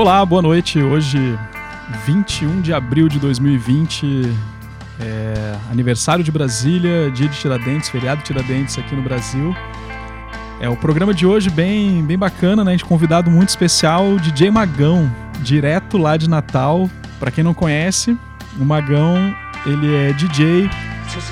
Olá, boa noite. Hoje, 21 de abril de 2020, é aniversário de Brasília, dia de Tiradentes, feriado de Tiradentes aqui no Brasil. É o programa de hoje bem, bem bacana, né? A gente convidado muito especial, DJ Magão, direto lá de Natal. Para quem não conhece, o Magão, ele é DJ,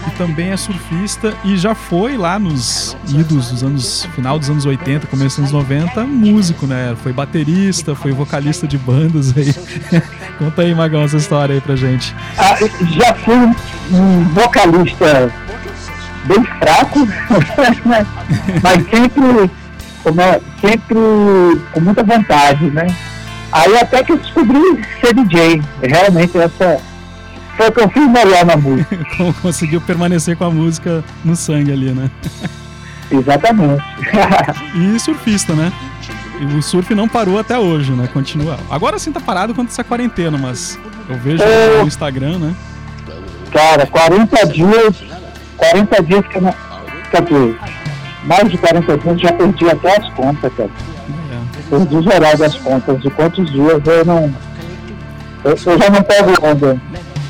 e também é surfista e já foi lá nos idos dos anos final dos anos 80, começo dos anos 90, músico, né? Foi baterista, foi vocalista de bandas aí. Conta aí, Magão, essa história aí pra gente. Ah, já fui um vocalista bem fraco, mas sempre, sempre com muita vontade, né? Aí até que eu descobri ser DJ. Realmente essa foi o que eu fiz melhor na música. Conseguiu permanecer com a música no sangue ali, né? Exatamente. e surfista, né? E o surf não parou até hoje, né? Continua. Agora sim tá parado quanto essa quarentena, mas eu vejo é... no Instagram, né? Cara, 40 dias. 40 dias que eu não. Quer dizer, mais de 40 dias já perdi até as contas, cara. É. Perdi geral das contas de quantos dias eu não. Eu, eu já não pego onda.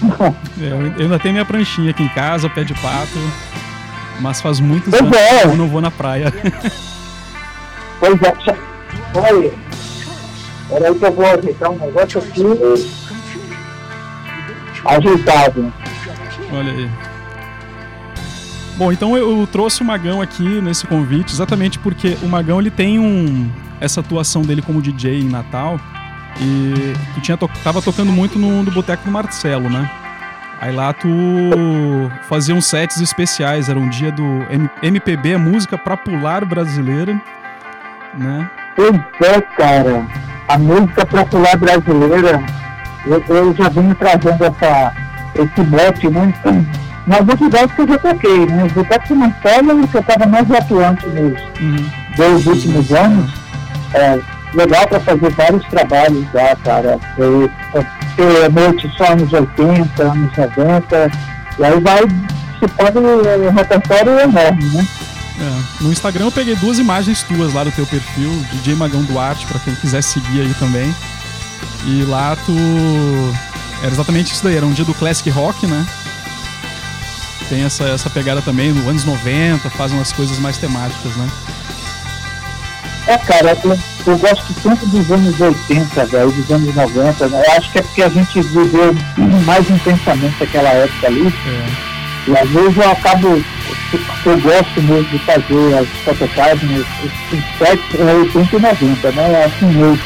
É, eu ainda tenho minha pranchinha aqui em casa, pé de pato. Mas faz muitos pois anos é. que eu não vou na praia. Pois é, olha. Peraí que eu vou ajeitar um negócio aqui. Ajeitado. Olha aí. Bom, então eu trouxe o Magão aqui nesse convite exatamente porque o Magão ele tem um essa atuação dele como DJ em Natal e tu tinha to tava tocando muito no, no Boteco do Marcelo, né? Aí lá tu fazia uns sets especiais, era um dia do M MPB, música pra pular brasileira, né? Pois é, cara. A música popular brasileira, eu, eu já venho trazendo essa, esse mote, né? Nas outras que eu já toquei, né? O Boteco do Marcelo, que eu estava mais atuante nos uhum. dois últimos anos, é, legal para fazer vários trabalhos lá, cara. Ter noite só anos 80, anos 90, e aí vai participando um repertório enorme, né? É. No Instagram eu peguei duas imagens tuas lá do teu perfil, DJ Magão Duarte, para quem quiser seguir aí também. E lá tu. Era exatamente isso daí, era um dia do Classic Rock, né? Tem essa, essa pegada também, no anos 90, faz umas coisas mais temáticas, né? É, cara, eu, eu gosto tanto dos anos 80, velho, dos anos 90, né? Eu acho que é porque a gente viveu mais intensamente aquela época ali. É. E às vezes eu acabo, eu gosto mesmo de fazer as fotografias, os sets 80 e 90, né? Assim, eu,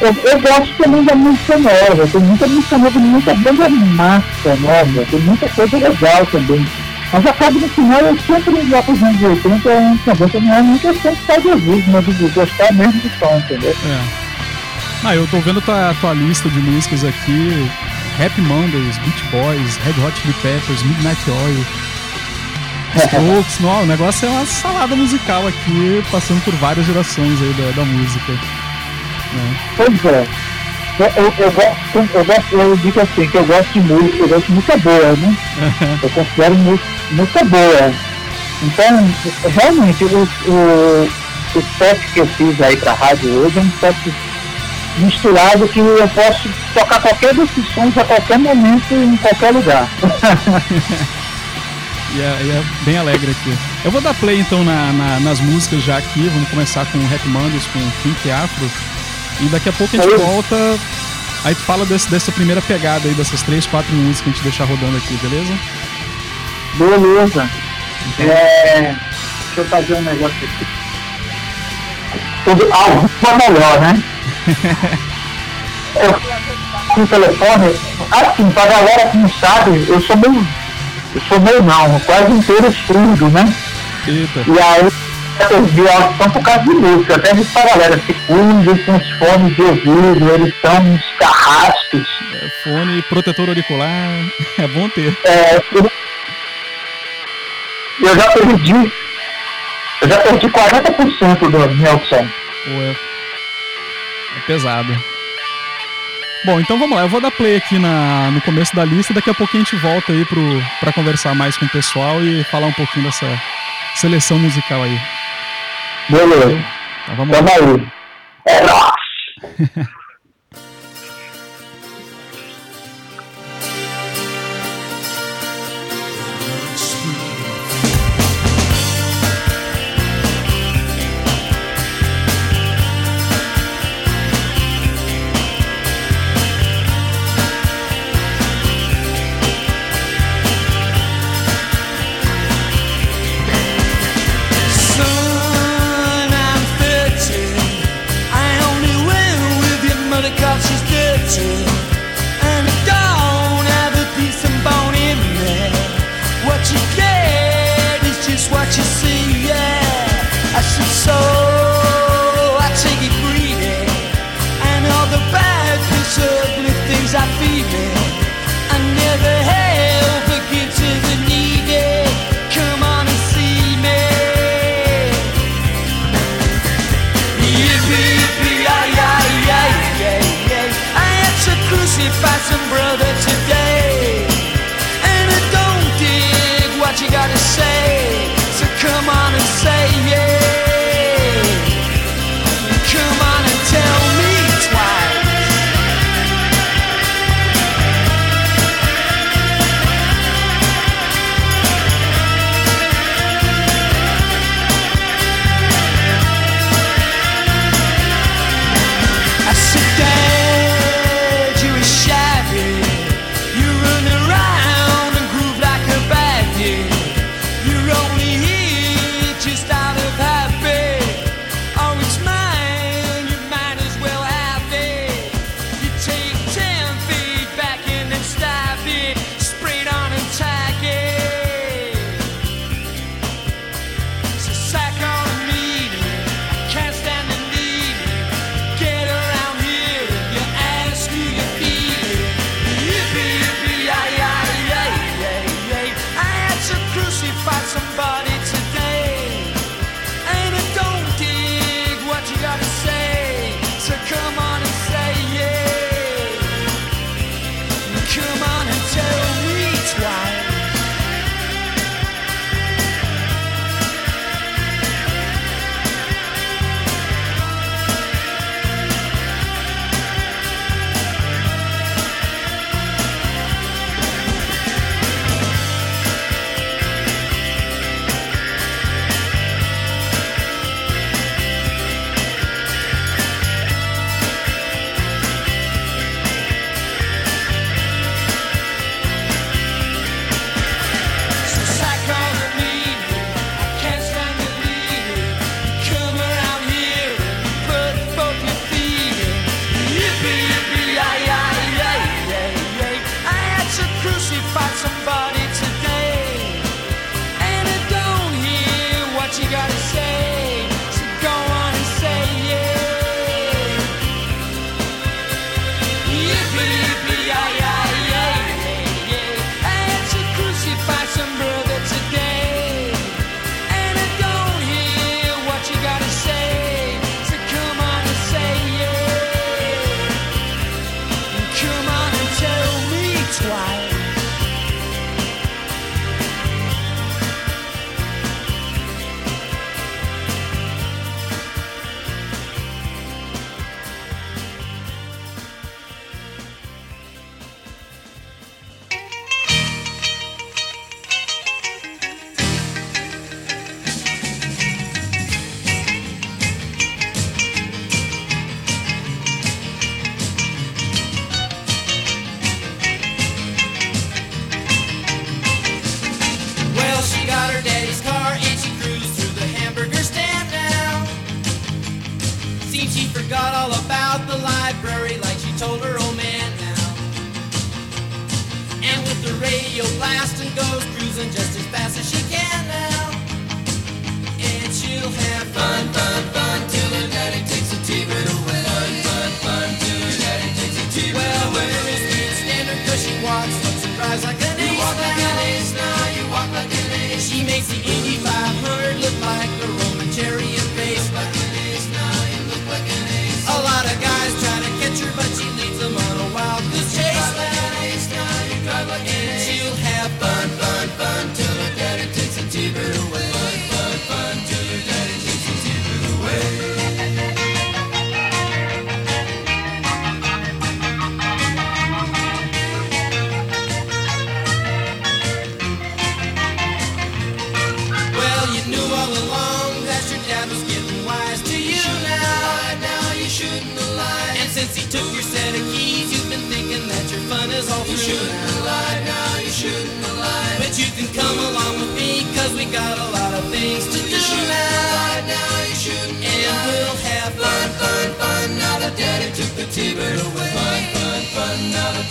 eu, eu, gosto também da música nova, tem muita música nova, muita banda massa nova, tem muita coisa legal também. Mas acaba no final eu sempre já para os anos 80 é um também não é nem questão de saudosismo, mas de gostar mesmo do som, entendeu? É. Ah, eu tô vendo tua, tua lista de músicas aqui. Happy Mondays, Beach Boys, Red Hot Chili Peppers, Midnight Oil, Strokes, não, o negócio é uma salada musical aqui, passando por várias gerações aí da, da música. Né? Pois é. Eu, eu, eu, gosto, eu gosto, eu digo assim, que eu gosto de música, eu gosto de música boa, né? eu considero música, boa. Então, realmente, o, o, o set que eu fiz aí pra rádio hoje é um set misturado que eu posso tocar qualquer desses sons a qualquer momento, em qualquer lugar. e, é, e é, bem alegre aqui. Eu vou dar play então na, na, nas músicas já aqui, vamos começar com Rap Mondays, com Pink Afro. E daqui a pouco a gente volta. Aí tu fala desse, dessa primeira pegada aí, dessas três, quatro músicas que a gente deixar rodando aqui, beleza? Beleza. Então... É... Deixa eu fazer um negócio aqui. Tudo algo ah, melhor, né? eu com o telefone, assim, pra galera que não sabe, eu sou meio. Eu sou meio não, quase inteiro surdo, né? Eita. E aí perdi a audição por causa de música. Até disse pra galera, se cuide com os fones de ouvido, eles são uns carrascos. É, fone, protetor auricular, é bom ter. É, eu já perdi, eu já perdi 40% da minha audição. Ué, é pesado. Bom, então vamos lá, eu vou dar play aqui na, no começo da lista, daqui a pouquinho a gente volta aí para conversar mais com o pessoal e falar um pouquinho dessa seleção musical aí. Beleza. Então vamos lá. aí. É nóis.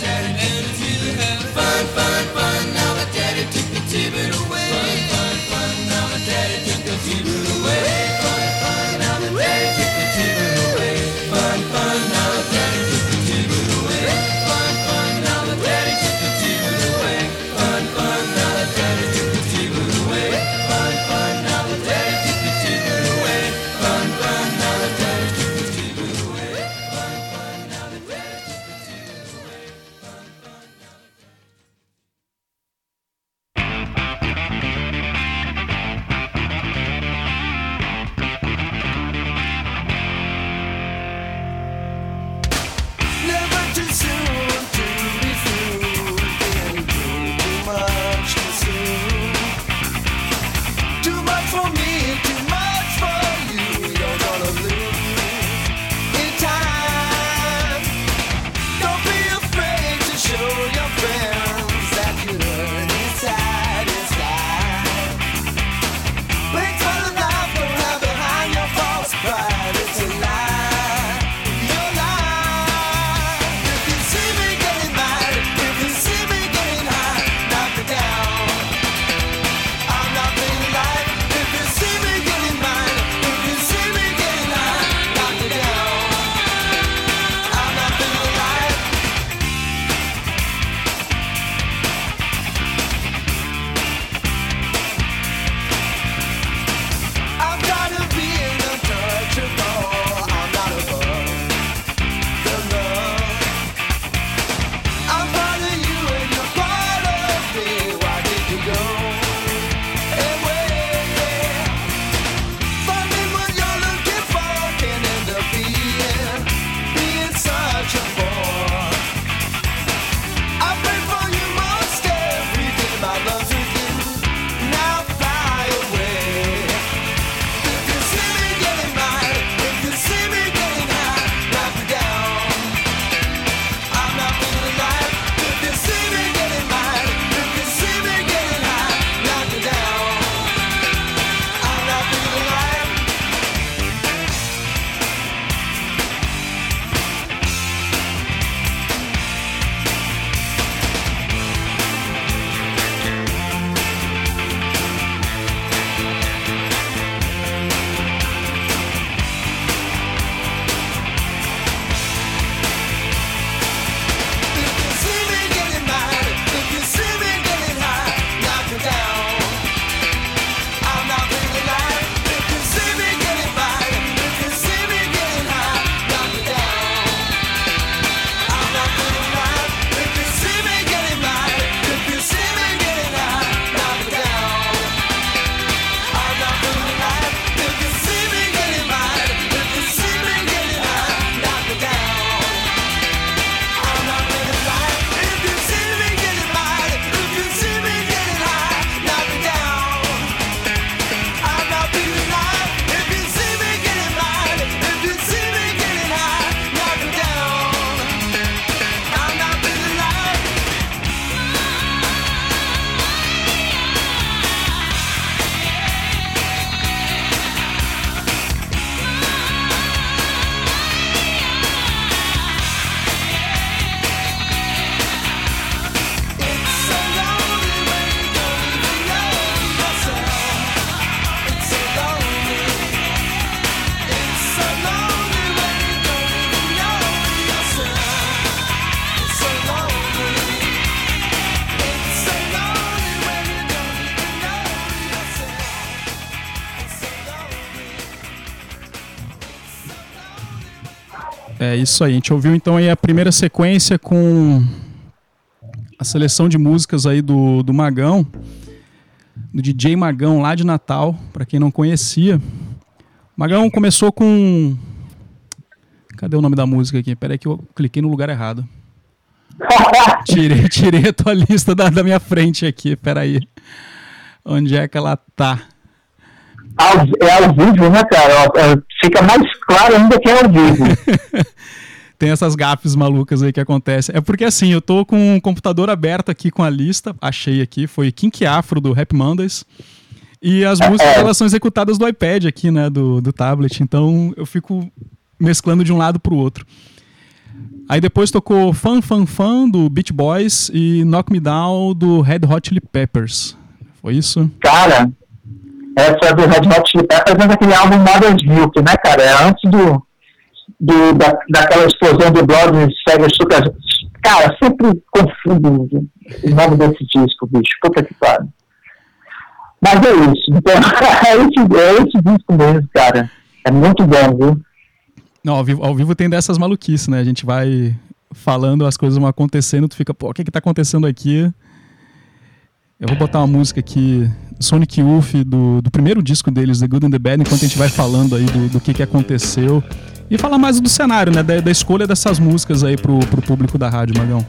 dead. É isso aí. A gente ouviu então aí a primeira sequência com a seleção de músicas aí do, do Magão, do DJ Magão lá de Natal, para quem não conhecia. Magão começou com. Cadê o nome da música aqui? Peraí que eu cliquei no lugar errado. tirei, tirei a tua lista da, da minha frente aqui, peraí. Onde é que ela tá? É ao vivo, né, cara? Fica mais claro ainda que é ao vivo. Tem essas gafes malucas aí que acontecem. É porque assim, eu tô com o computador aberto aqui com a lista, achei aqui, foi Kink Afro do Rap Mondays. E as músicas é. elas são executadas do iPad aqui, né, do, do tablet. Então eu fico mesclando de um lado pro outro. Aí depois tocou Fan Fan Fan do Beach Boys e Knock Me Down do Red Hot Chili Peppers. Foi isso? Cara, essa do Red Hot Chili Peppers é aquele álbum Mother's Milk, né, cara? É antes do, do, da, daquela explosão do Blood Sega Super. Cara, sempre confundo o nome desse disco, bicho. Puta que pariu. Mas é isso. Então, é esse, é esse disco mesmo, cara. É muito bom, viu? Não, ao vivo, ao vivo tem dessas maluquices, né? A gente vai falando, as coisas vão acontecendo, tu fica, pô, o que que tá acontecendo aqui? Eu vou botar uma música aqui, Sonic Youth, do, do primeiro disco deles, The Good and the Bad, enquanto a gente vai falando aí do, do que que aconteceu. E falar mais do cenário, né? Da, da escolha dessas músicas aí pro, pro público da rádio, Magão.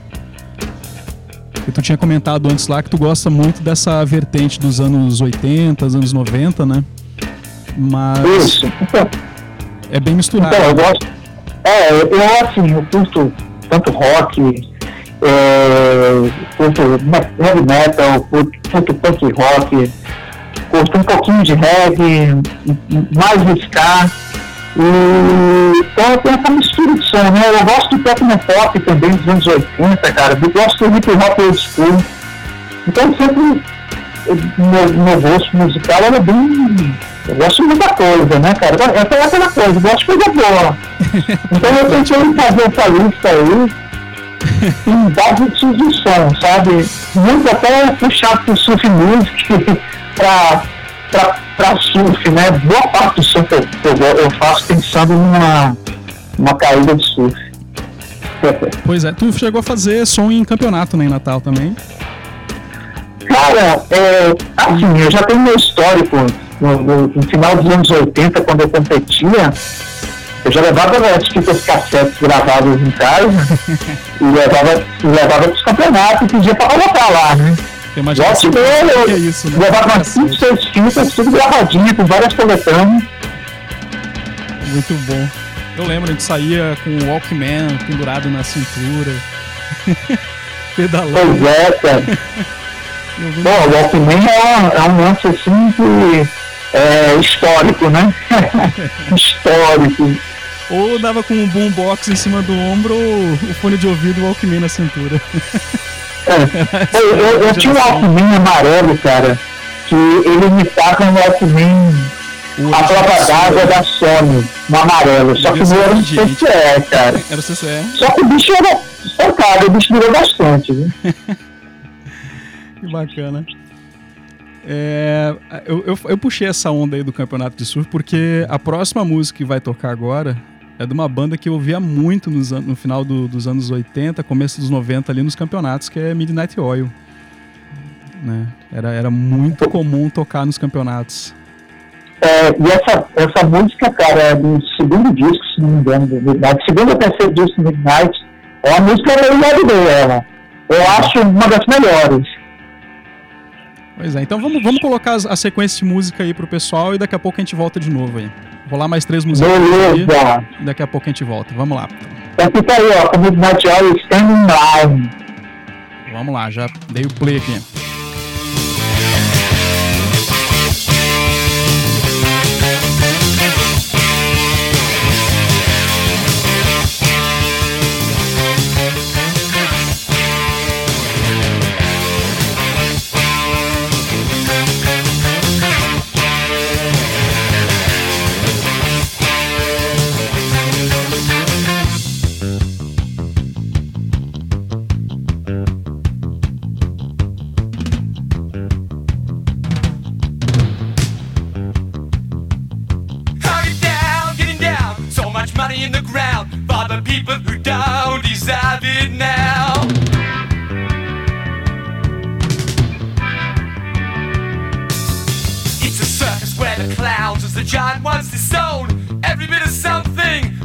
E tu tinha comentado antes lá que tu gosta muito dessa vertente dos anos 80, anos 90, né? Mas. Isso. Então, é bem misturado. Então, eu gosto. É, eu assim, eu curto tanto rock, é, curto heavy metal, curto, curto punk rock, curto um pouquinho de reggae, mais ska. E então tem essa mistura de som, né? Eu gosto do techno pop também dos anos 80, cara. Eu gosto do hip hop old school. Então sempre meu, meu gosto musical era bem eu gosto de muita coisa, né, cara? É aquela coisa, eu gosto de coisa boa. Então eu tentei fazer essa lista aí em base de som, sabe? Muito até puxar pro surf music pra, pra, pra surf, né? Boa parte do som que eu, eu, eu faço pensando numa, numa caída de surf. Pois é, tu chegou a fazer som em campeonato, né, em Natal também? Cara, é, assim, eu já tenho meu histórico no, no, no, final dos anos 80, quando eu competia, eu já levava as fitas cassetes gravadas em casa e levava, levava para os campeonatos e pedia para colocar lá, né? Gosto dele, eu é isso, né? levava umas 5, 6 fitas, tudo gravadinho, com várias coletâneas. Muito bom. Eu lembro, a gente saía com o Walkman pendurado na cintura, pedalando. Pois é, cara. Bom, o Walkman é, é um lance assim que é, histórico, né? histórico. Ou dava com um boombox em cima do ombro ou o fone de ouvido e o Walkman na cintura. É. eu, eu, eu tinha um Walkman amarelo, cara, que ele imitava um Walkman a prova d'água da Sony, no amarelo. Só que não era um CCE, cara. Era o CCE? Só que o bicho era socado, o bicho durou bastante. Viu? que bacana. É, eu, eu, eu, puxei essa onda aí do campeonato de surf porque a próxima música que vai tocar agora é de uma banda que eu ouvia muito nos, no final do, dos anos 80, começo dos 90 ali nos campeonatos, que é Midnight Oil. Né? Era, era muito comum tocar nos campeonatos. É, e essa, essa música, cara, é do segundo disco, se não me engano, do Midnight, segundo ou terceiro disco do Midnight, é uma música meio leve ela. Eu acho uma das melhores. Pois é, então vamos, vamos colocar a sequência de música aí pro pessoal e daqui a pouco a gente volta de novo aí. Vou lá mais três músicas Beleza. daqui a pouco a gente volta. Vamos lá. Então aí, ó, com Midnight Oil Standing Line. Vamos lá, já dei o play aqui. in the ground for the people who don't deserve it now. It's a circus where the clowns, as the giant once disowned, every bit of something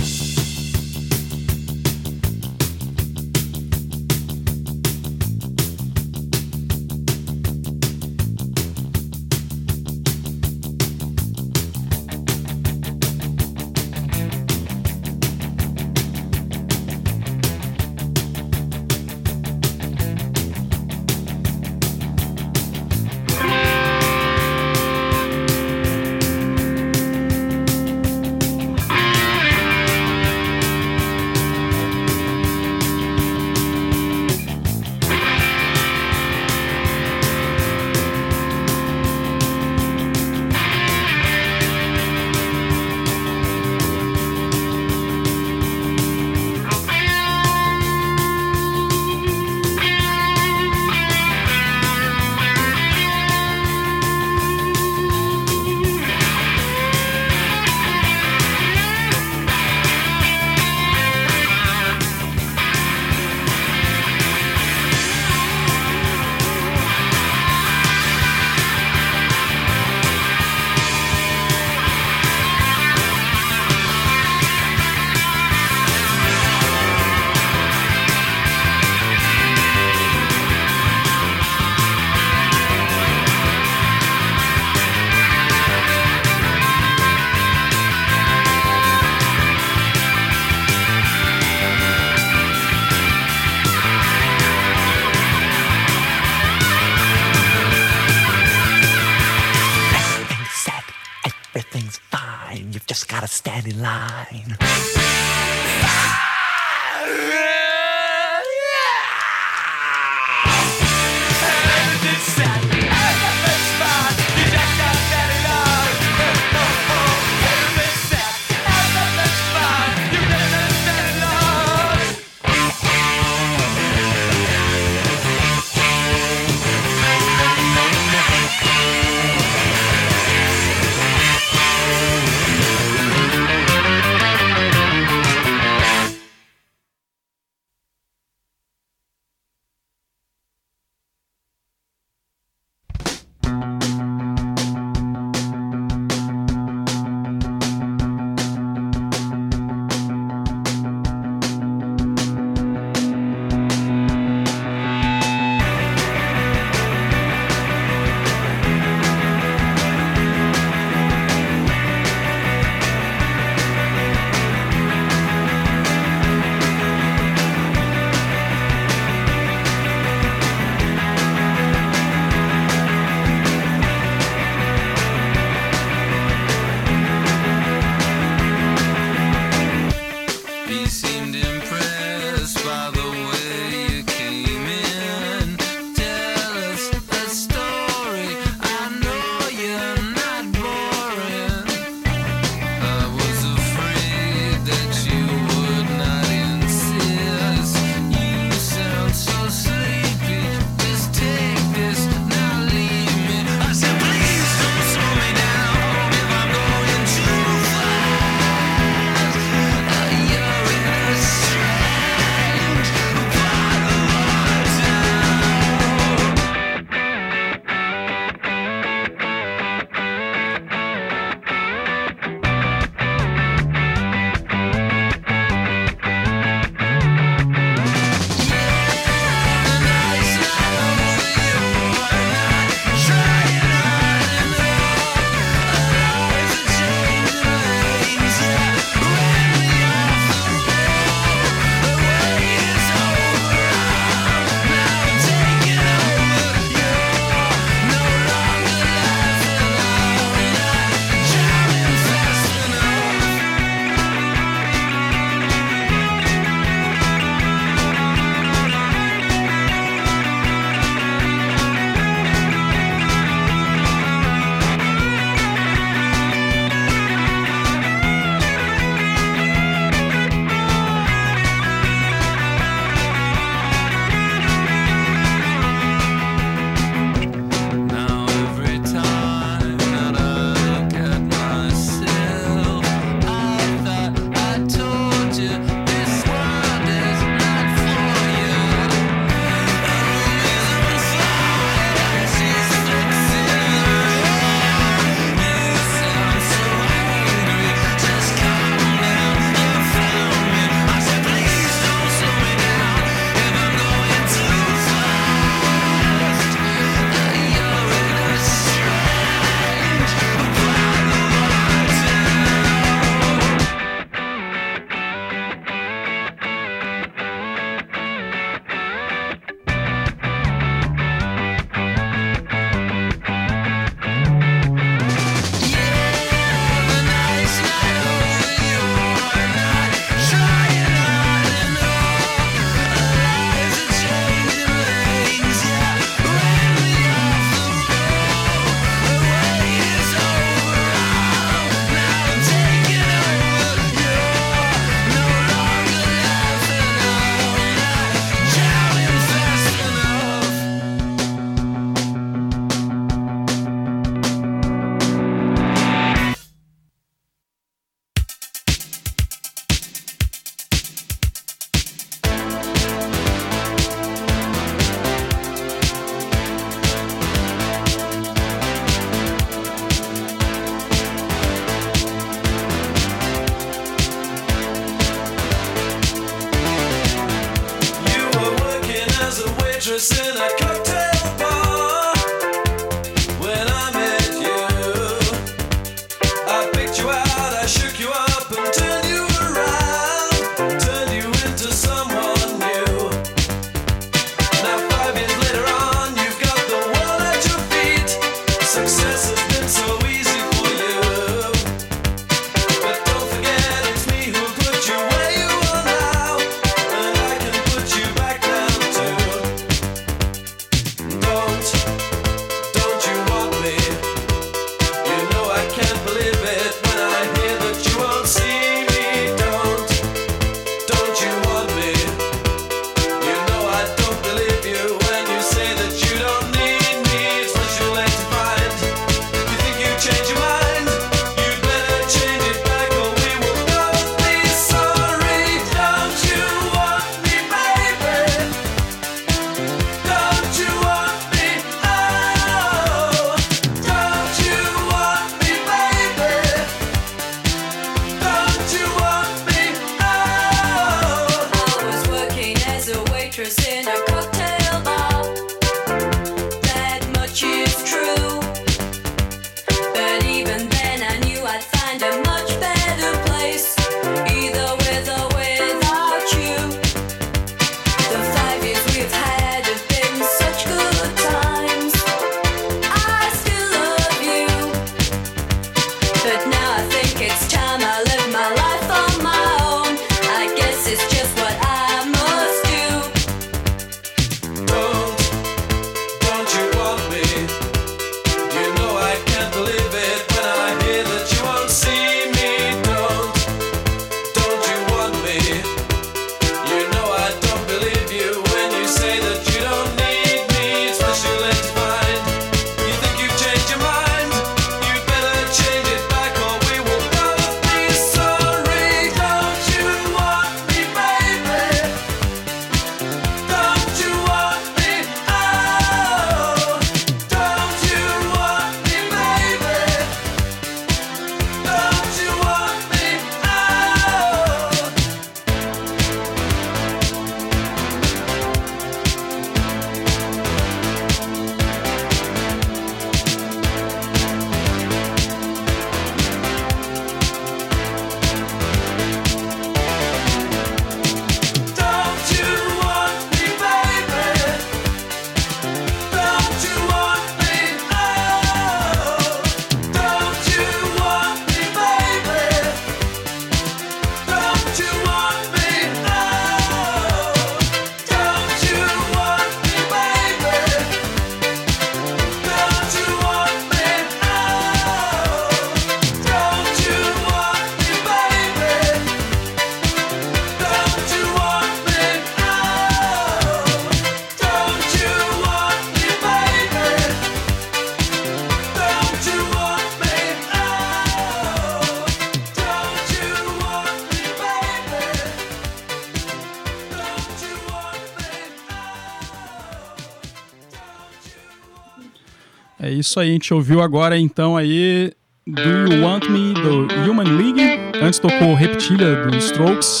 isso aí, a gente ouviu agora então aí Do You Want Me do Human League. Antes tocou Reptilia do Strokes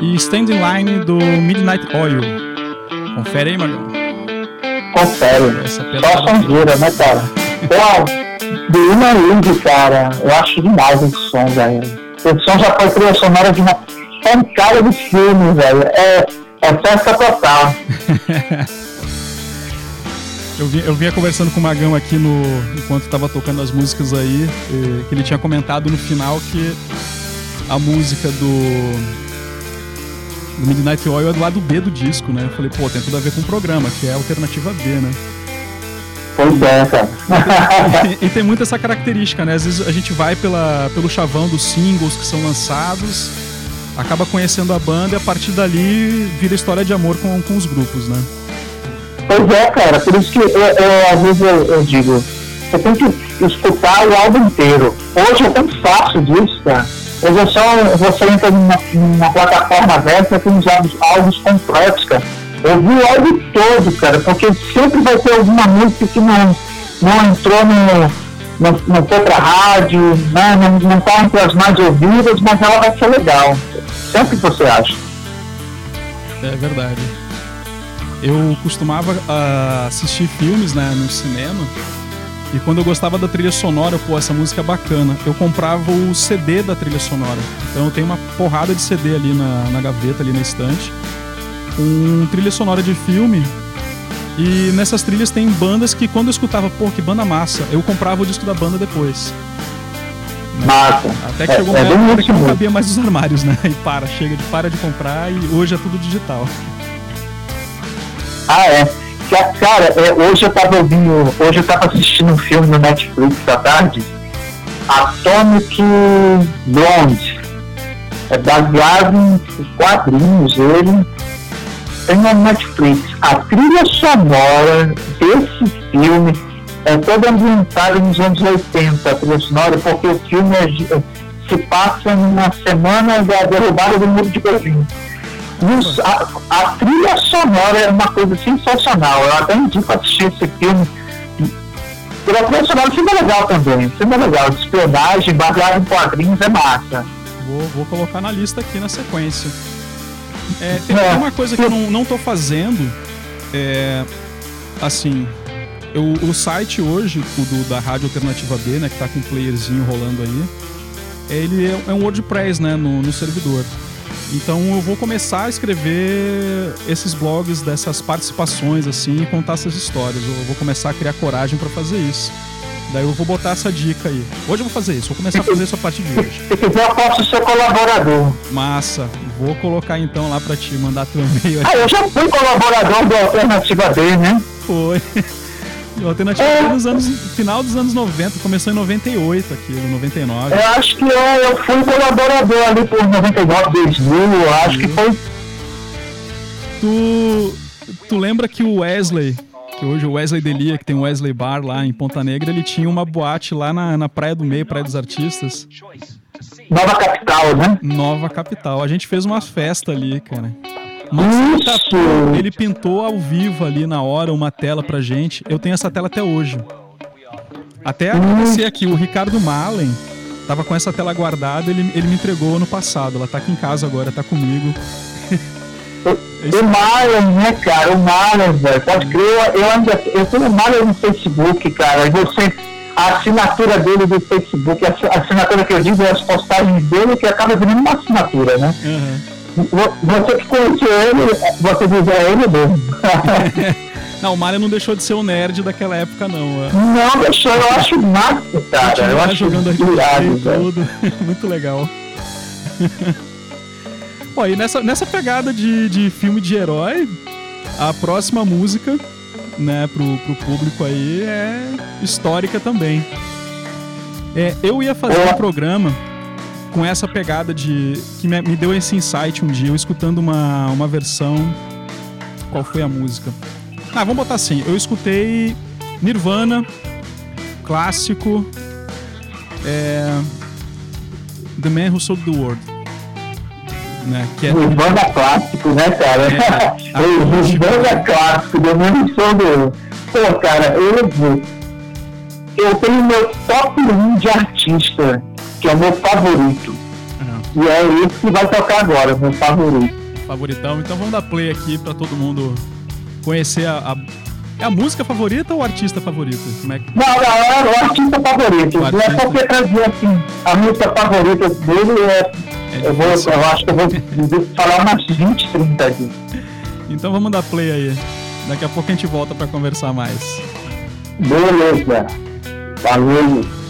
e Stand in Line do Midnight Oil. Confere aí, Magão. Confere. Essa Só sonzeira, né, cara? Uau, do Human League, cara, eu acho demais esse som, velho. Esse som já foi trilha sonora de uma pancada de filme, velho. É, é festa total. Eu, vi, eu vinha conversando com o Magão aqui no, enquanto estava tocando as músicas aí, que ele tinha comentado no final que a música do, do Midnight Oil é do lado B do disco, né? Eu falei, pô, tem tudo a ver com o programa, que é a alternativa B, né? Pois é, cara. e, e, tem muito essa característica, né? Às vezes a gente vai pela, pelo chavão dos singles que são lançados, acaba conhecendo a banda e a partir dali vira história de amor com, com os grupos, né? Pois é, cara, por isso que eu, eu às vezes eu, eu, digo, você tem que escutar o álbum inteiro. Hoje é tão fácil disso, cara. Hoje é só você entra numa, numa plataforma aberta tem os álbuns, álbuns completos, cara. Ouvir o álbum todo, cara, porque sempre vai ter alguma música que não, não entrou no, não, não foi pra rádio, né, não, não tá entre as mais ouvidas, mas ela vai ser legal. Sempre você acha. É verdade. Eu costumava uh, assistir filmes né, no cinema e quando eu gostava da trilha sonora, pô, essa música é bacana, eu comprava o CD da trilha sonora. Então eu tenho uma porrada de CD ali na, na gaveta, ali na estante, com trilha sonora de filme. E nessas trilhas tem bandas que quando eu escutava, pô, que banda massa, eu comprava o disco da banda depois. Massa. Até que chegou é, uma é época que não cabia mais os armários, né? E para, chega de para de comprar e hoje é tudo digital. Ah, é. Cara, é, hoje eu tava ouvindo, hoje eu tava assistindo um filme no Netflix à tarde, Atomic Blonde. É baseado em quadrinhos, ele tem no Netflix. A trilha sonora desse filme é toda ambientada nos anos 80, a trilha sonora, porque o filme é, se passa numa semana da derrubada do muro de Berlim a, a, trilha sonora é uma coisa sensacional. Eu até indico assistir esse filme. Pela trilha sonora, filme é legal também. Filme é legal. De espionagem, baseado em quadrinhos, é massa. Vou, vou colocar na lista aqui na sequência. É, tem é. uma coisa que eu não, não tô fazendo. É, assim, eu, o site hoje, o do, da Rádio Alternativa B, né, que tá com um playerzinho rolando aí, ele é, é um WordPress, né, no, no servidor. Então eu vou começar a escrever esses blogs dessas participações assim e contar essas histórias. Eu vou começar a criar coragem para fazer isso. Daí eu vou botar essa dica aí. Hoje eu vou fazer isso, vou começar a fazer isso a partir de hoje. Se quiser, eu posso ser colaborador. Massa. Vou colocar então lá para te mandar teu e-mail. Ah, eu já fui colaborador do Alternativa B, né? Foi. O Alternativa é. nos anos, final dos anos 90, começou em 98 aquilo, 99. Eu acho que eu, eu fui colaborador ali por 99, 2000, eu acho que foi. Tu, tu lembra que o Wesley, que hoje o Wesley Delia, que tem o Wesley Bar lá em Ponta Negra, ele tinha uma boate lá na, na Praia do Meio, Praia dos Artistas. Nova Capital, né? Nova Capital. A gente fez uma festa ali, cara. Mas ele pintou ao vivo ali na hora uma tela pra gente. Eu tenho essa tela até hoje. Até acontecer aqui, o Ricardo Malen tava com essa tela guardada, ele, ele me entregou ano passado. Ela tá aqui em casa agora, tá comigo. O Malen, né, cara? O Malen, velho. Pode crer, eu ainda eu tenho o Malen no Facebook, cara. Você, a assinatura dele do Facebook, a assinatura que eu digo é as postagens dele que acaba virando uma assinatura, né? Uhum. Você que conheceu ele, você diz é ele mesmo. Não, o Mario não deixou de ser um nerd daquela época, não. Não deixou, eu acho massa, cara. Eu acho jogando RPG tudo. Muito legal. Bom, e nessa, nessa pegada de, de filme de herói, a próxima música, né, pro, pro público aí é histórica também. É, eu ia fazer um programa com essa pegada de. que me, me, deu esse insight um dia, eu escutando uma, uma versão. Qual foi a música? Ah, vamos botar assim. Eu escutei Nirvana, clássico. É, the Man Who Sold the World. Né? Que é... Nirvana clássico, né, cara? É, Nirvana clássico, The Man Who Sold the World. Pô, cara, eu eu tenho meu top 1 de artista, que é o meu favorito. Uhum. E é esse que vai tocar agora, meu favorito. Favoritão. Então vamos dar play aqui para todo mundo conhecer a, a, É a música favorita ou o artista favorito? Como é que... Não, não, é o artista favorito. O artista... Não é porque trazer assim, a música favorita dele é. é eu, vou, eu acho que eu vou falar umas 20, 30 aqui. Então vamos dar play aí. Daqui a pouco a gente volta para conversar mais. Beleza. Valeu.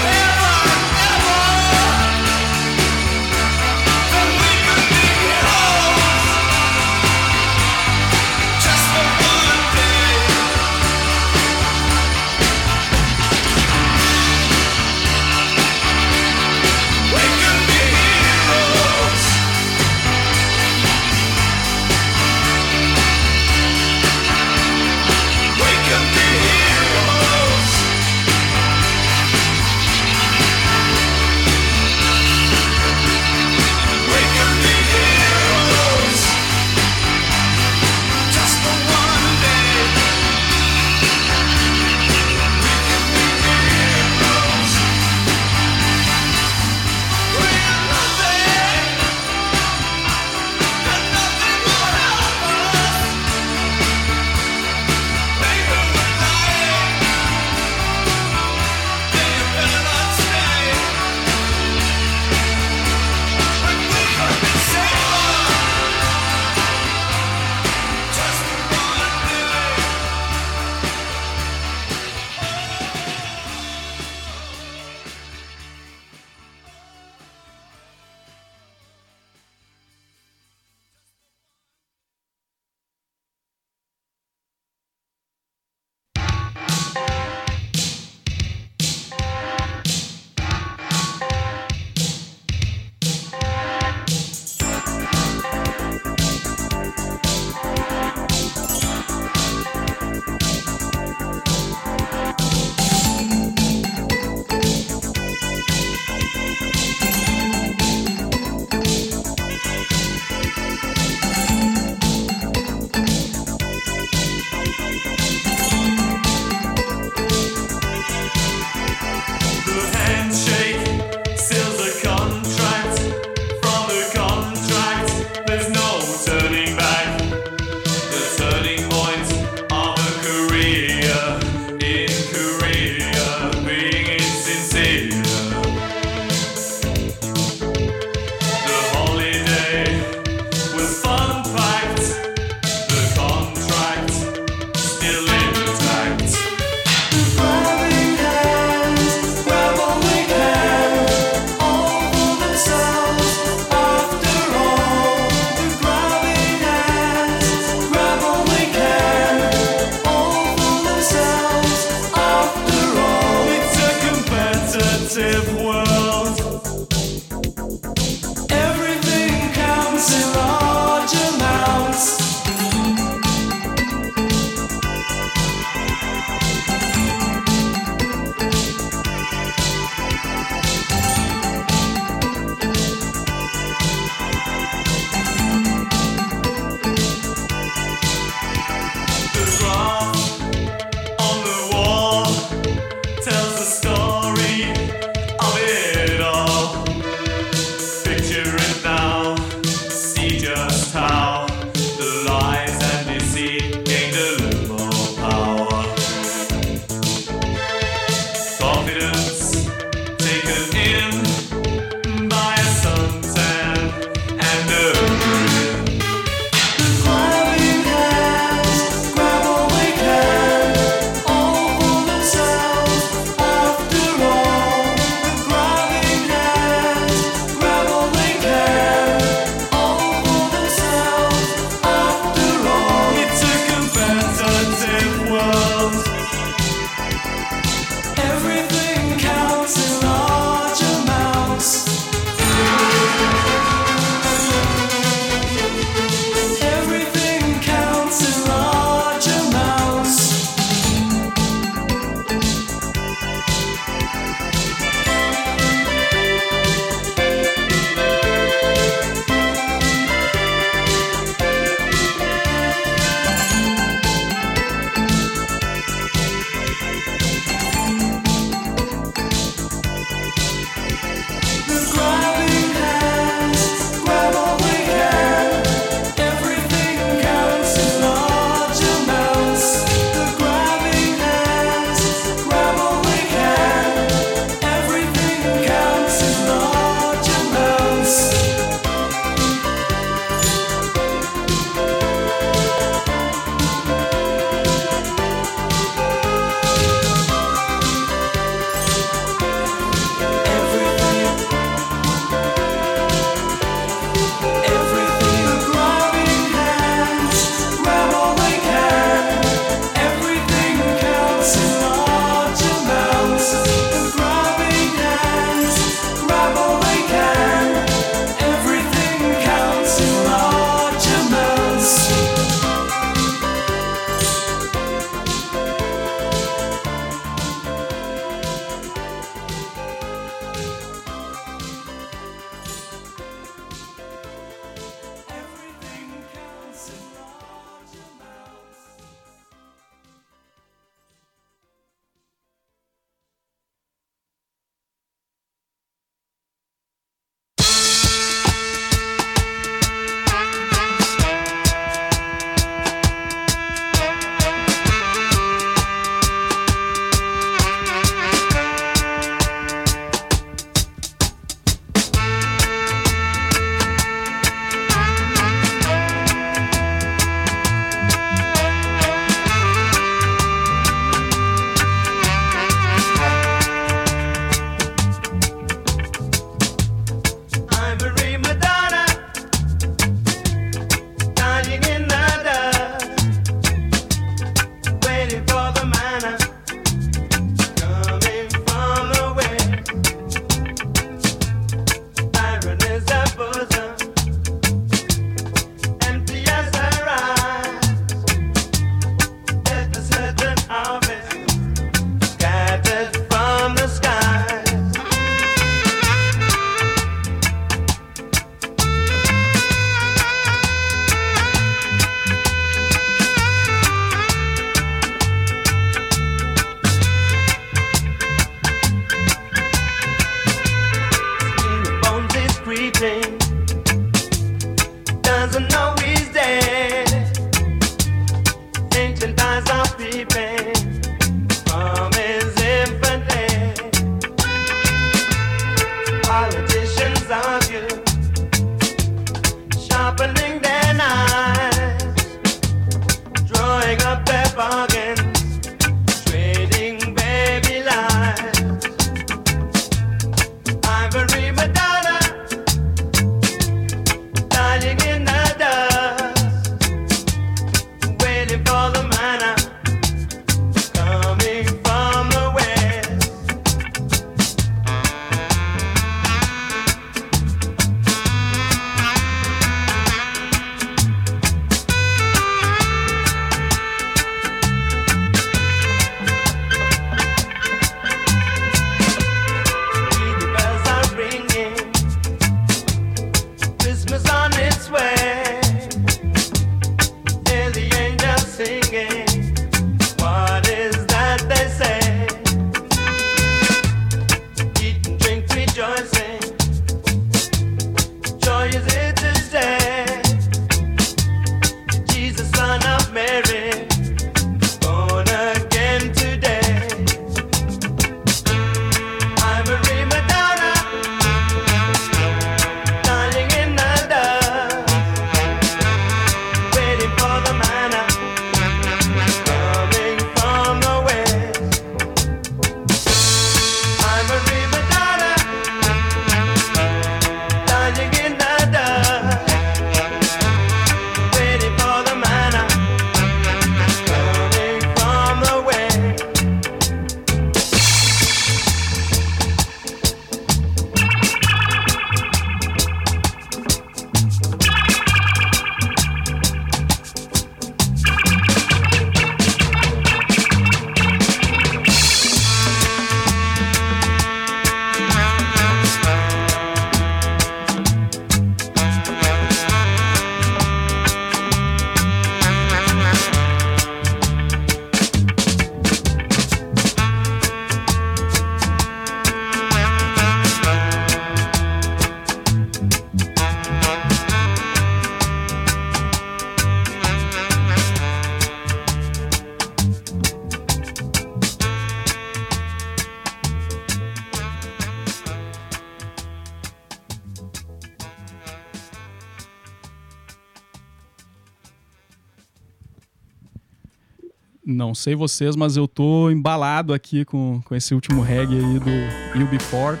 Não sei vocês, mas eu tô embalado aqui com, com esse último reggae aí do You'll Be Fort.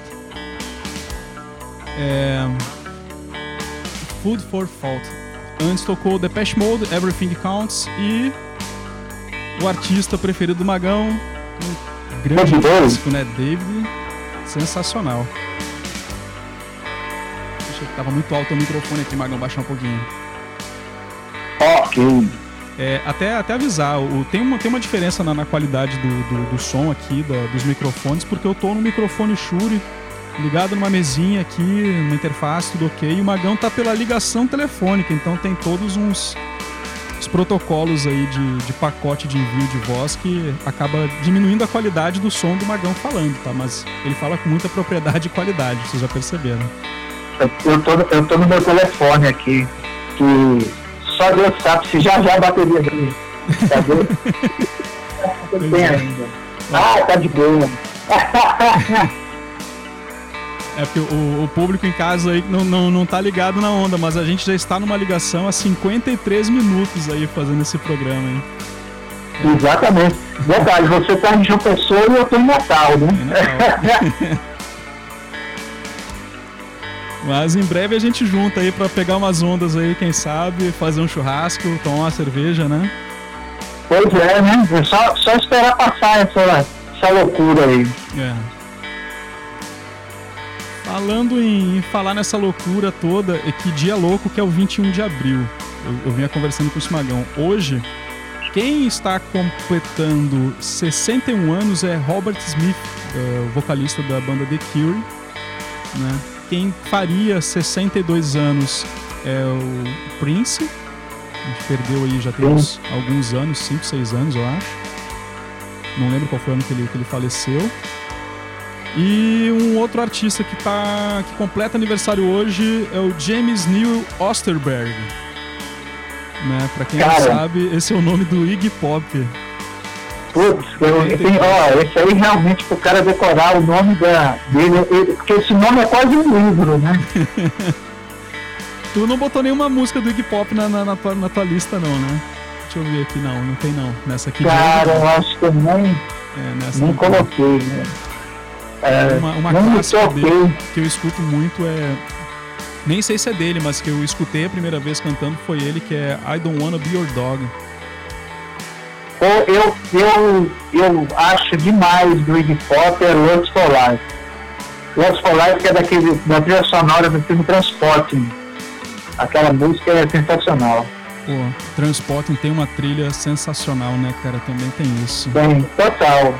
É... Food for Fault. Antes tocou The Depeche Mode, Everything Counts e o artista preferido do Magão, um grande músico, né? David, sensacional. Achei que tava muito alto o microfone aqui, Magão, baixar um pouquinho. Ok. É, até, até avisar, o, tem, uma, tem uma diferença na, na qualidade do, do, do, som aqui, dos microfones, porque eu tô no microfone Shure, ligado numa mesinha aqui, uma interface, tudo ok, e o Magão tá pela ligação telefônica, então tem todos uns os protocolos aí de, de pacote de envio de voz que acaba diminuindo a qualidade do som do Magão falando, tá? Mas ele fala com muita propriedade e qualidade, vocês já perceberam. Eu tô, eu tô no meu telefone aqui, que só Deus sabe se já já a bateria dele. Tá bem é. ainda. Ah, tá de boa. É porque o, o, público em casa aí não, não, não tá ligado na onda, mas a gente já está numa ligação há 53 minutos aí fazendo esse programa, hein? É. Exatamente. Detalhe, você tá em João Pessoa e eu tô em Natal, né? Natal. Mas em breve a gente junta aí para pegar umas ondas aí, quem sabe, fazer um churrasco, tomar uma cerveja, né? Pois é, né? É só, só esperar passar essa, essa loucura aí. É. Falando em, em falar nessa loucura toda, é que dia louco que é o 21 de abril. Eu, eu vinha conversando com o Smagão. Hoje, quem está completando 61 anos é Robert Smith, uh, o vocalista da banda The Cure, né? Quem faria 62 anos é o Prince. A gente perdeu aí já tem uns, alguns anos, 5, 6 anos, eu acho. Não lembro qual foi o ano que ele, que ele faleceu. E um outro artista que, tá, que completa aniversário hoje é o James Neil Osterberg. Né? Pra quem Cara. não sabe, esse é o nome do Iggy Pop. Putz, eu, eu tenho, ó, esse aí realmente pro cara decorar o nome da, dele, porque esse nome é quase um livro, né? tu não botou nenhuma música do Iggy Pop na, na, na, tua, na tua lista, não, né? Deixa eu ver aqui, não, não tem não. Nessa aqui. Cara, eu acho que eu nem, é, nem coloquei, né? É, uma uma clássica dele que eu escuto muito é. Nem sei se é dele, mas que eu escutei a primeira vez cantando foi ele, que é I Don't Wanna Be Your Dog eu, eu, eu acho demais do Iggy Pop é Lust for Life. Lust for Life que é daquele, da trilha sonora do filme Transporting. Aquela música é sensacional. Pô, Transporting tem uma trilha sensacional, né, cara? Também tem isso. Bem, total.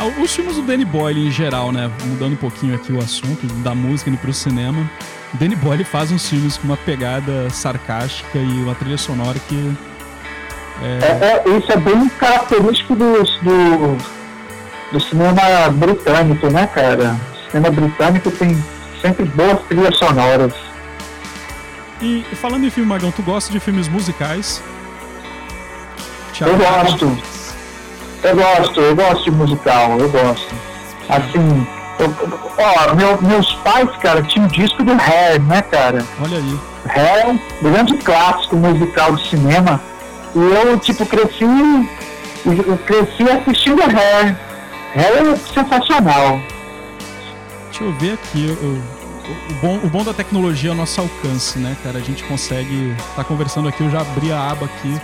Ah, os filmes do Danny Boyle em geral, né? Mudando um pouquinho aqui o assunto da música indo pro cinema. Danny Boyle faz uns filmes com uma pegada sarcástica e uma trilha sonora que é... É, é, isso é bem característico do, do, do, cinema britânico, né, cara? O cinema britânico tem sempre boas trilhas sonoras. E falando em filme, Magão, tu gosta de filmes musicais? Thiago, eu gosto. Eu gosto, eu gosto de musical, eu gosto. Assim, eu, ó, meu, meus pais, cara, tinham um disco do Hair, né, cara? Olha aí. Hair é um grande clássico musical de cinema e eu, tipo, cresci, eu cresci assistindo Hair. Hair é sensacional. Deixa eu ver aqui, o, o, bom, o bom da tecnologia é o nosso alcance, né, cara? A gente consegue estar tá conversando aqui, eu já abri a aba aqui.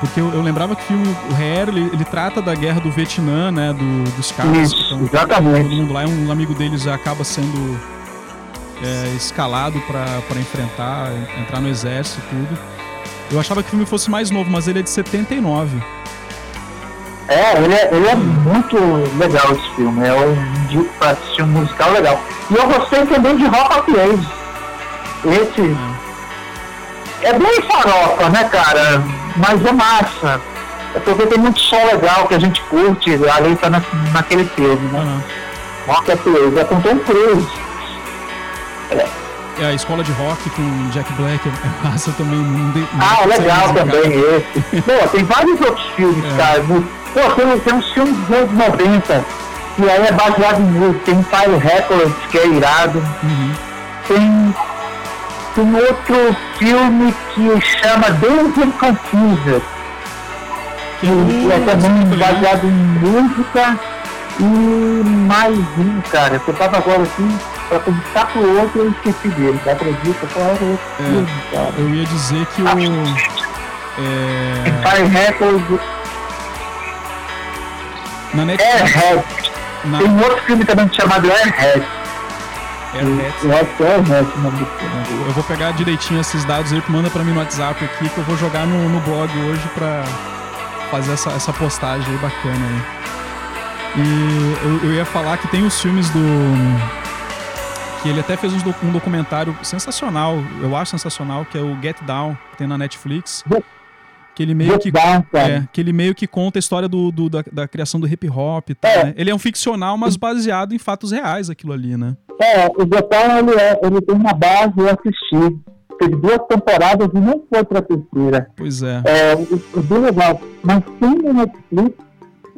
Porque eu, eu lembrava que o filme, o Hair, ele, ele, trata da guerra do Vietnã, né, do, dos caras. Isso, então, exatamente. Todo mundo lá, um amigo deles acaba sendo é, escalado para enfrentar, entrar no exército e tudo. Eu achava que o filme fosse mais novo, mas ele é de 79. É, ele é, ele é muito legal esse filme. É um dia pra assistir um musical legal. E eu gostei também de Rock of Ages. Esse. É. é bem farofa, né, cara? Mas é massa. É porque tem muito som legal que a gente curte, ali tá na, naquele filme, né? Uhum. Rock of Ages. É com Tom Cruise. É é a escola de rock com Jack Black é massa também. Não de, ah, legal também esse. Pô, tem vários outros filmes, é. cara. Pô, tem, tem uns filmes dos anos 90 que aí é baseado em música. Tem Fire Records, que é irado. Uhum. Tem, tem outro filme que chama Danger Confused. e é também baseado em música e mais um, cara. Eu tava agora assim, pra começar pro outro eu esqueci dele, tá? Acredita? Qual era o outro É? Eu ia dizer que o. É, Empire Records na Netflix. Airhead. Na, Tem um outro filme também chamado Airhead. Airhead. Eu acho que é Airhead o nome do filme. Eu vou pegar direitinho esses dados aí, manda pra mim no WhatsApp aqui que eu vou jogar no, no blog hoje pra fazer essa, essa postagem aí bacana aí. E eu, eu ia falar que tem os filmes do. Que ele até fez um, doc- um documentário sensacional, eu acho sensacional, que é o Get Down, que tem na Netflix. Que ele meio que. É, que ele meio que conta a história do, do- da, da criação do hip hop e tal, É. né? Ele é um ficcional, mas baseado em fatos reais, aquilo ali, né? É, o Getão, ele, é, ele tem uma base, eu assisti. Teve duas temporadas e não foi pra terceira. Pois é. É, é bem legal. Mas tem no Netflix,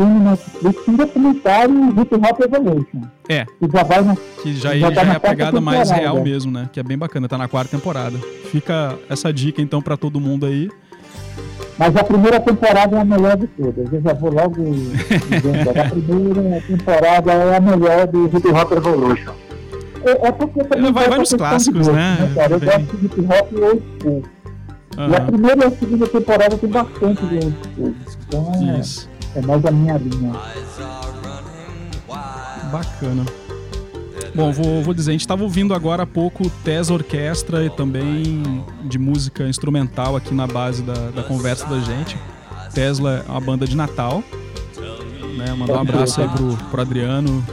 Netflix um documentário Hip Hop Evolution. É. Que já vai na Que já, Já ele tá já é a pegada mais real mesmo, né? Que é bem bacana, tá na quarta temporada. Fica essa dica então pra todo mundo aí. Mas a primeira temporada é a melhor de todas. Eu já vou logo dizendo. A primeira temporada é a melhor do Hip Hop Evolution. É, é porque também vai- vai nos clássicos, gosto, né? cara? Eu Vem. gosto de hip hop old school. E a primeira e a segunda temporada tem bastante de old school. Então é, Isso. É mais a minha linha. Bacana. Bom, vou, vou dizer, a gente tava ouvindo agora há pouco Tesla Orquestra e também de música instrumental aqui na base da, da conversa da gente. Tesla é uma banda de Natal. Né? Mandar um abraço aí pro, pro Adriano,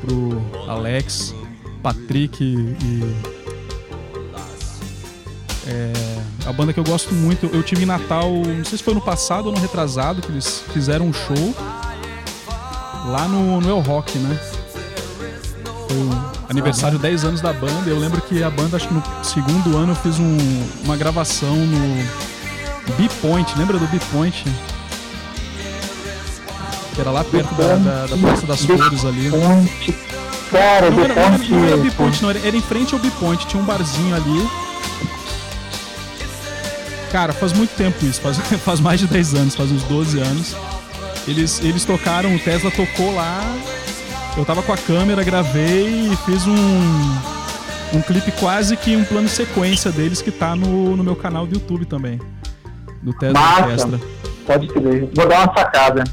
pro Alex, Patrick e. É, a banda que eu gosto muito, eu tive em Natal, não sei se foi no passado ou no retrasado, que eles fizeram um show lá no, no El Rock, né? Foi o aniversário 10 anos da banda. Eu lembro que a banda, acho que no segundo ano, eu fiz um- uma gravação no B-Point. Lembra do B-Point? Que era lá perto da, da, da Praça das Flores ali. Ponte. Cara, Não era, não era, não era B-Point, não. Era, era em frente ao B-Point. Tinha um barzinho ali. Cara, faz muito tempo isso. Faz, faz mais de 10 anos. Faz uns 12 anos. Eles, eles tocaram, o Tesla tocou lá. Eu tava com a câmera, gravei e fiz um, um clipe quase que um plano sequência deles que tá no, no meu canal do YouTube também. Do Tesla Massa. Orquestra. Pode crer. Vou dar uma sacada.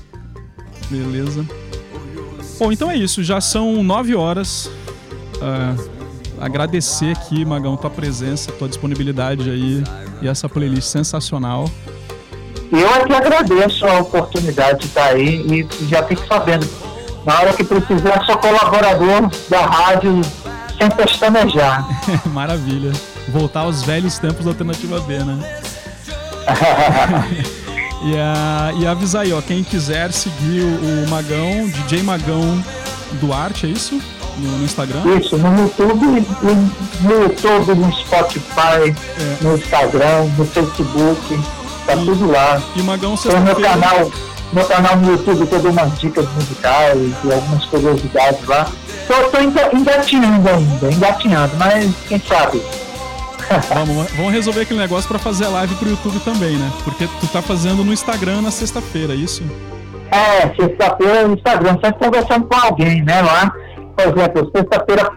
Beleza. Bom, então é isso. Já são nove horas. Ah, agradecer aqui, Magão, tua presença, tua disponibilidade aí e essa playlist sensacional. Eu é que agradeço a oportunidade de estar aí e já fique sabendo. Na hora que precisar, sou colaborador da rádio sem pestanejar. Maravilha. Voltar aos velhos tempos da Alternativa B, né? E, a, e avisar aí, ó, quem quiser seguir o, o Magão, DJ Magão Duarte, é isso? No, no Instagram? Isso, no YouTube, e no YouTube, no Spotify, É. no Instagram, no Facebook, tá tudo lá. E o Magão Tem o meu canal, meu canal no YouTube, dou umas dicas musicais e algumas curiosidades lá. Tô, tô enga- engatinhando ainda, engatinhando, mas quem sabe? Vamos, vamos resolver aquele negócio pra fazer a live pro YouTube também, né? Porque tu tá fazendo no Instagram na sexta-feira, é isso? É, sexta-feira no Instagram, sempre conversando com alguém, né, lá. Por exemplo, sexta-feira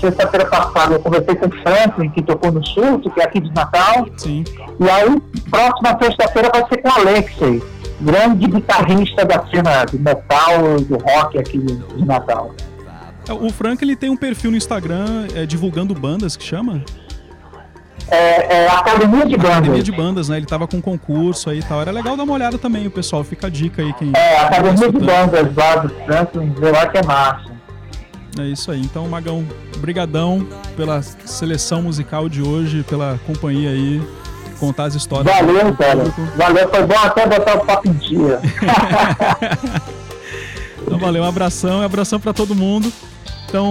sexta-feira passada eu conversei com o Franklin, que tocou no Surto, que é aqui de Natal. Sim. E aí, próxima sexta-feira vai ser com o Alexei, grande guitarrista da cena do metal e do rock aqui de Natal. É, O Frank ele tem um perfil no Instagram é, divulgando bandas que chama É, é Academia de Academia Bandas. de Bandas, né? Ele tava com um concurso aí e tal. Era legal dar uma olhada também, o pessoal. Fica a dica aí quem. É, Academia de. Bandas lá do Franklin, vê lá que é massa. É isso aí. Então, Magão, brigadão pela seleção musical de hoje, pela companhia aí, contar as histórias. Valeu, cara. Valeu, foi bom até botar o papo em dia. Então, valeu, um abração, um abração pra todo mundo. Então,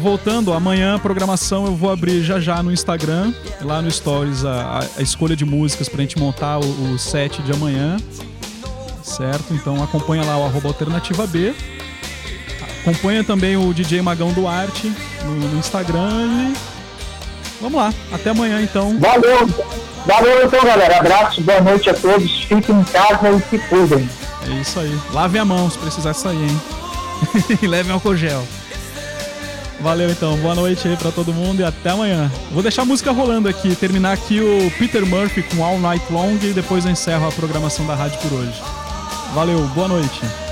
voltando, amanhã a programação eu vou abrir já já no Instagram, lá no Stories, a, a- a escolha de músicas pra gente montar o, o set de amanhã. Certo? Então acompanha lá o arroba alternativa B. Acompanha também o DJ Magão Duarte no, no Instagram e. Vamos lá, até amanhã então. Valeu, Valeu então, galera. Abraço, boa noite a todos. Fiquem em casa e se cuidem. É isso aí. Lave a mão se precisar sair, hein? e leve álcool gel. Valeu então, boa noite aí pra todo mundo e até amanhã. Vou deixar a música rolando aqui, terminar aqui o Peter Murphy com All Night Long e depois eu encerro a programação da rádio por hoje. Valeu, boa noite.